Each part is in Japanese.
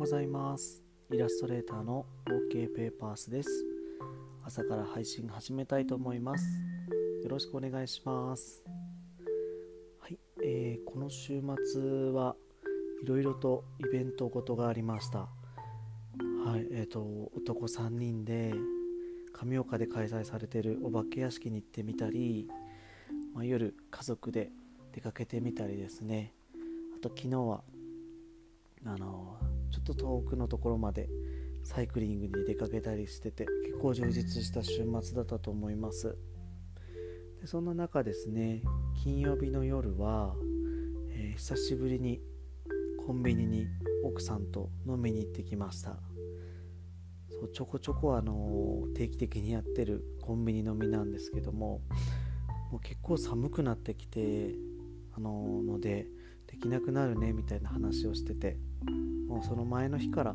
ございます。イラストレーターの OK ペーパースです。朝から配信始めたいと思います。よろしくお願いします。はい、えー、この週末はいろいろとイベントごとがありました。はいえーと、男3人で神岡で開催されてるお化け屋敷に行ってみたり、まあ、夜家族で出かけてみたりですね。あと昨日はあのょっと遠くのところまでサイクリングに出かけたりしてて結構充実した週末だったと思います。でそんな中ですね金曜日の夜は、えー、久しぶりにコンビニに奥さんと飲みに行ってきました。そうちょこちょこあの定期的にやってるコンビニ飲みなんですけどももう結構寒くなってきてあののでできなくなるねみたいな話をしててもうその前の日から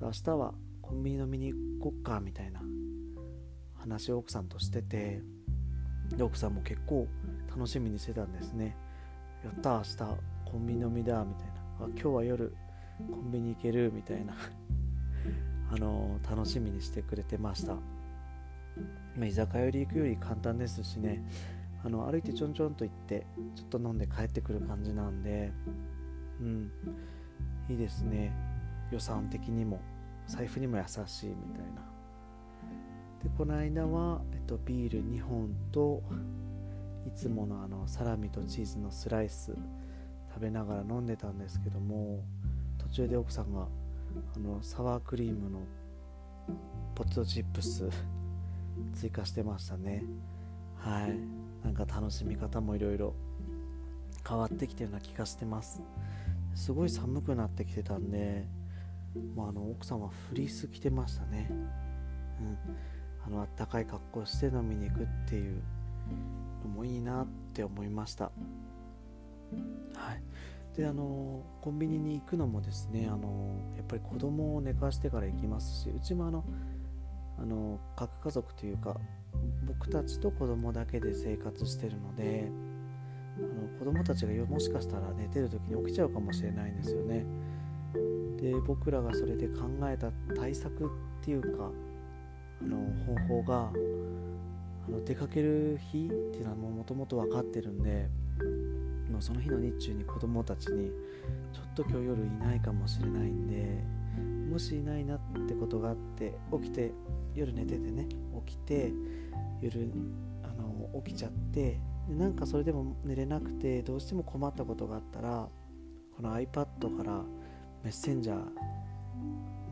明日はコンビニ飲みに行こっかみたいな話を奥さんとしててで奥さんも結構楽しみにしてたんですね。やった明日コンビニ飲みだみたいな。あ今日は夜コンビニ行けるみたいな。あの楽しみにしてくれてました、ま、居酒屋より行くより簡単ですしね。あの歩いてちょんちょんと行ってちょっと飲んで帰ってくる感じなんでうん。いいですね。予算的にも財布にも優しいみたいな。でこの間は、えっと、ビール2本といつものあのサラミとチーズのスライス食べながら飲んでたんですけども途中で奥さんがあのサワークリームのポテトチップス追加してましたね。はい。なんか楽しみ方もいろいろ変わってきてるような気がしてます。すごい寒くなってきてたんで、まあ、あの奥さんはフリース着てましたね。うん。あのったかい格好して飲みに行くっていうのもいいなって思いました。はい。であのコンビニに行くのもですねあのやっぱり子供を寝かしてから行きますしうちもあのあの核家族というか僕たちと子供だけで生活してるのであの子供たちがもしかしたら寝てる時に起きちゃうかもしれないんですよね。で僕らがそれで考えた対策っていうかあの方法があの出かける日っていうのはもともと分かってるんでもうその日の日中に子供たちにちょっと今日夜いないかもしれないんでもしいないなってことがあって起きて夜寝ててね起きて夜あの起きちゃってでなんかそれでも寝れなくてどうしても困ったことがあったらこの iPad からメッセンジャー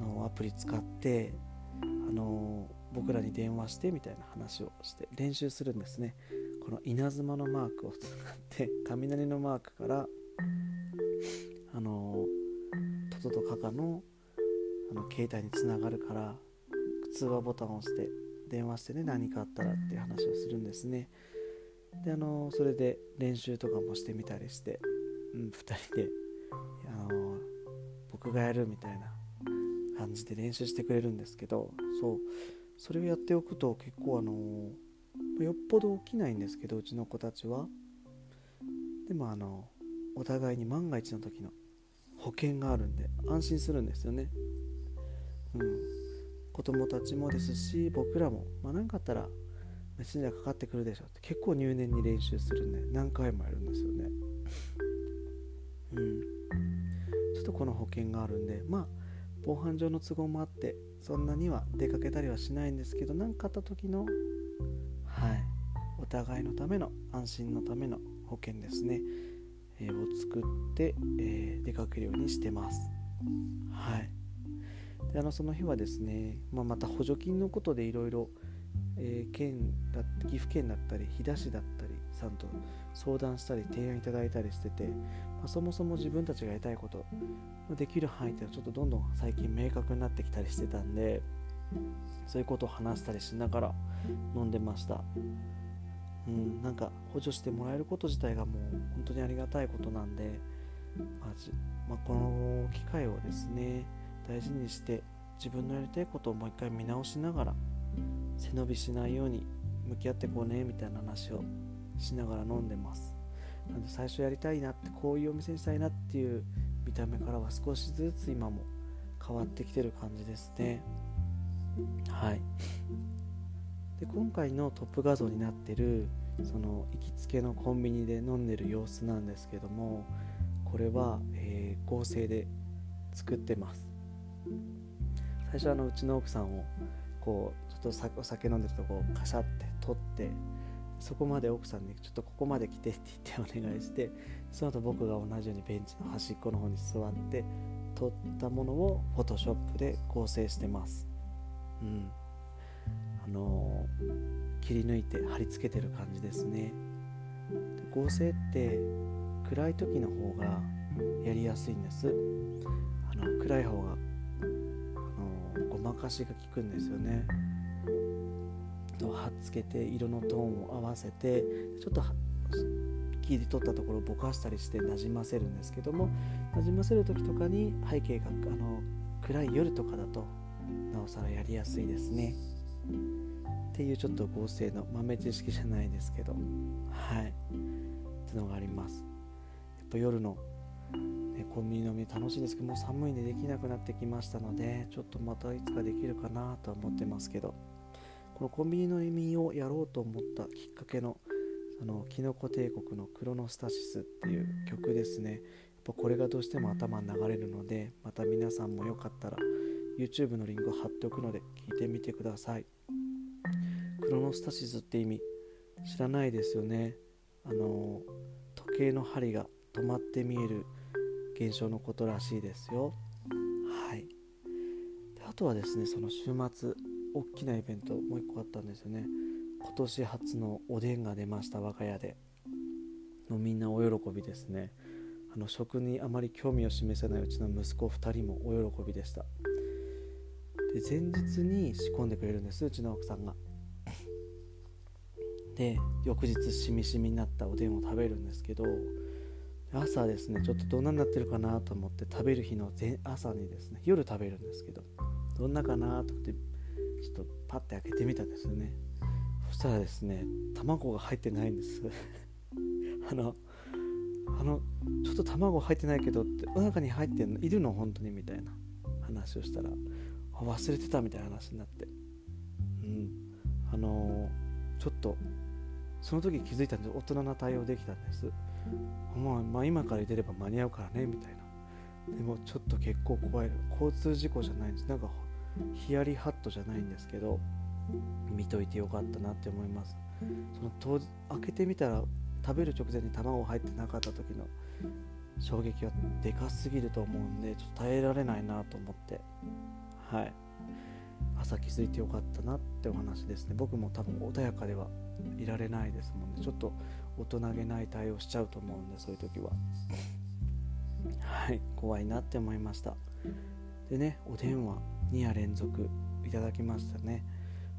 のアプリ使ってあの僕らに電話してみたいな話をして練習するんですね。この稲妻のマークを使って雷のマークからあのトトとカカのあの携帯につながるから通話ボタンを押して電話してね何かあったらっていう話をするんですね。であのそれで練習とかもしてみたりして、うん、2人であの僕がやるみたいな感じで練習してくれるんですけどそうそれをやっておくと結構あのよっぽど起きないんですけどうちの子たちは。でもあのお互いに万が一の時の保険があるんで安心するんですよね。うん。子供たちもですし僕らもまあ何かあったらメッセンジャーかかってくるでしょって結構入念に練習するんで何回もやるんですよね。うん。ちょっとこの保険があるんでまあ防犯上の都合もあってそんなには出かけたりはしないんですけど何かあった時のはいお互いのための安心のための保険ですね、えー、を作って、えー、出かけるようにしてます。はい。であのその日はですね、まあ、また補助金のことでいろいろえー、県だ岐阜県だったり飛騨市だったりさんと相談したり提案いただいたりしてて、まあ、そもそも自分たちがやりたいことできる範囲ってちょっとどんどん最近明確になってきたりしてたんでそういうことを話したりしながら飲んでました。うんなんか補助してもらえること自体がもう本当にありがたいことなんで、まあまあ、この機会をですね大事にして自分のやりたいことをもう一回見直しながら背伸びしないように向き合ってこうねみたいな話をしながら飲んでます。なので最初やりたいなってこういうお店にしたいなっていう見た目からは少しずつ今も変わってきてる感じですね。はい。で今回のトップ画像になってるその行きつけのコンビニで飲んでる様子なんですけどもこれは、えー、合成で作ってます。最初あのうちの奥さんをこうとお酒飲んでるとこうカシャって取ってそこまで奥さんにちょっとここまで来てって言ってお願いしてその後僕が同じようにベンチの端っこの方に座って撮ったものをフォトショップで構成してます。うん。あのー、切り抜いて貼り付けてる感じですね。で合成って暗い時の方がやりやすいんです。あの暗い方が、あのー、ごまかしが効くんですよね。と貼っつけて色のトーンを合わせてちょっと切り取ったところをぼかしたりしてなじませるんですけどもなじませる時とかに背景があの暗い夜とかだとなおさらやりやすいですね。っていうちょっと合成の豆知識じゃないですけど。はい。ってのがあります。やっぱ夜の、ね、コンビニ飲み楽しいですけどもう寒いんでできなくなってきましたのでちょっとまたいつかできるかなとは思ってますけど。このコンビニの飲みをやろうと思ったきっかけのあのキノコ帝国のクロノスタシスっていう曲ですね。やっぱこれがどうしても頭に流れるのでまた皆さんもよかったら YouTube のリンクを貼っておくので聞いてみてください。クロノスタシスって意味知らないですよね。あの時計の針が止まって見える現象のことらしいですよ。はい。であとはですねその週末大きなイベントもう一個あったんですよね。今年初のおでんが出ました我が家で。のみんなお喜びですね。あの食にあまり興味を示せないうちの息子2人もお喜びでした。で前日に仕込んでくれるんですうちの奥さんが。で翌日しみしみになったおでんを食べるんですけど朝ですねちょっとどんなになってるかなと思って食べる日の前朝にですね夜食べるんですけどどんなかなと思ってちょっとパッて開けてみたんですよね。そしたらですね卵が入ってないんです。あのあのちょっと卵入ってないけどってお腹に入ってんの？いるの？本当に？みたいな話をしたら忘れてたみたいな話になって。うん。あのー、ちょっとその時気づいたんで大人な対応できたんです。まあ、まあ、今から入れれば間に合うからねみたいな。でもちょっと結構怖い。交通事故じゃないんです。なんかヒヤリハットじゃないんですけど見といてよかったなって思います。その当開けてみたら食べる直前に卵入ってなかった時の衝撃はでかすぎると思うんでちょっと耐えられないなと思って。はい。朝気づいてよかったなってお話ですね。僕も多分穏やかではいられないですもんね。ちょっと大人げない対応しちゃうと思うんでそういう時は。はい。怖いなって思いました。でねお電話。2夜連続いただきましたね。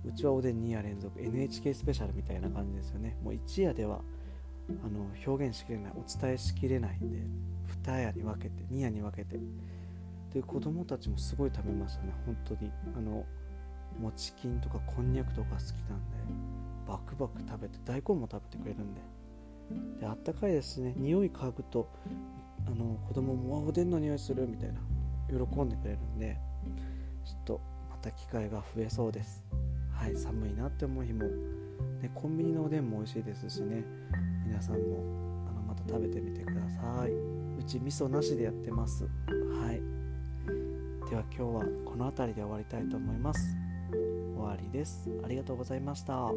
うちはおでん2夜連続 NHK スペシャルみたいな感じですよね。もう1夜ではあの表現しきれないお伝えしきれないんで2夜に分けて2夜に分けて。で子供たちもすごい食べましたね。本当に。あのもちきんとかこんにゃくとか好きなんでバクバク食べて大根も食べてくれるんで。であったかいですね。匂い嗅ぐとあの子供もおでんの匂いするみたいな喜んでくれるんで。ちょっとまた機会が増えそうです。はい寒いなって思う日も、ね、コンビニのおでんも美味しいですしね。皆さんもあのまた食べてみてください。うち味噌なしでやってます。はい。では今日はこの辺りで終わりたいと思います。終わりです。ありがとうございました。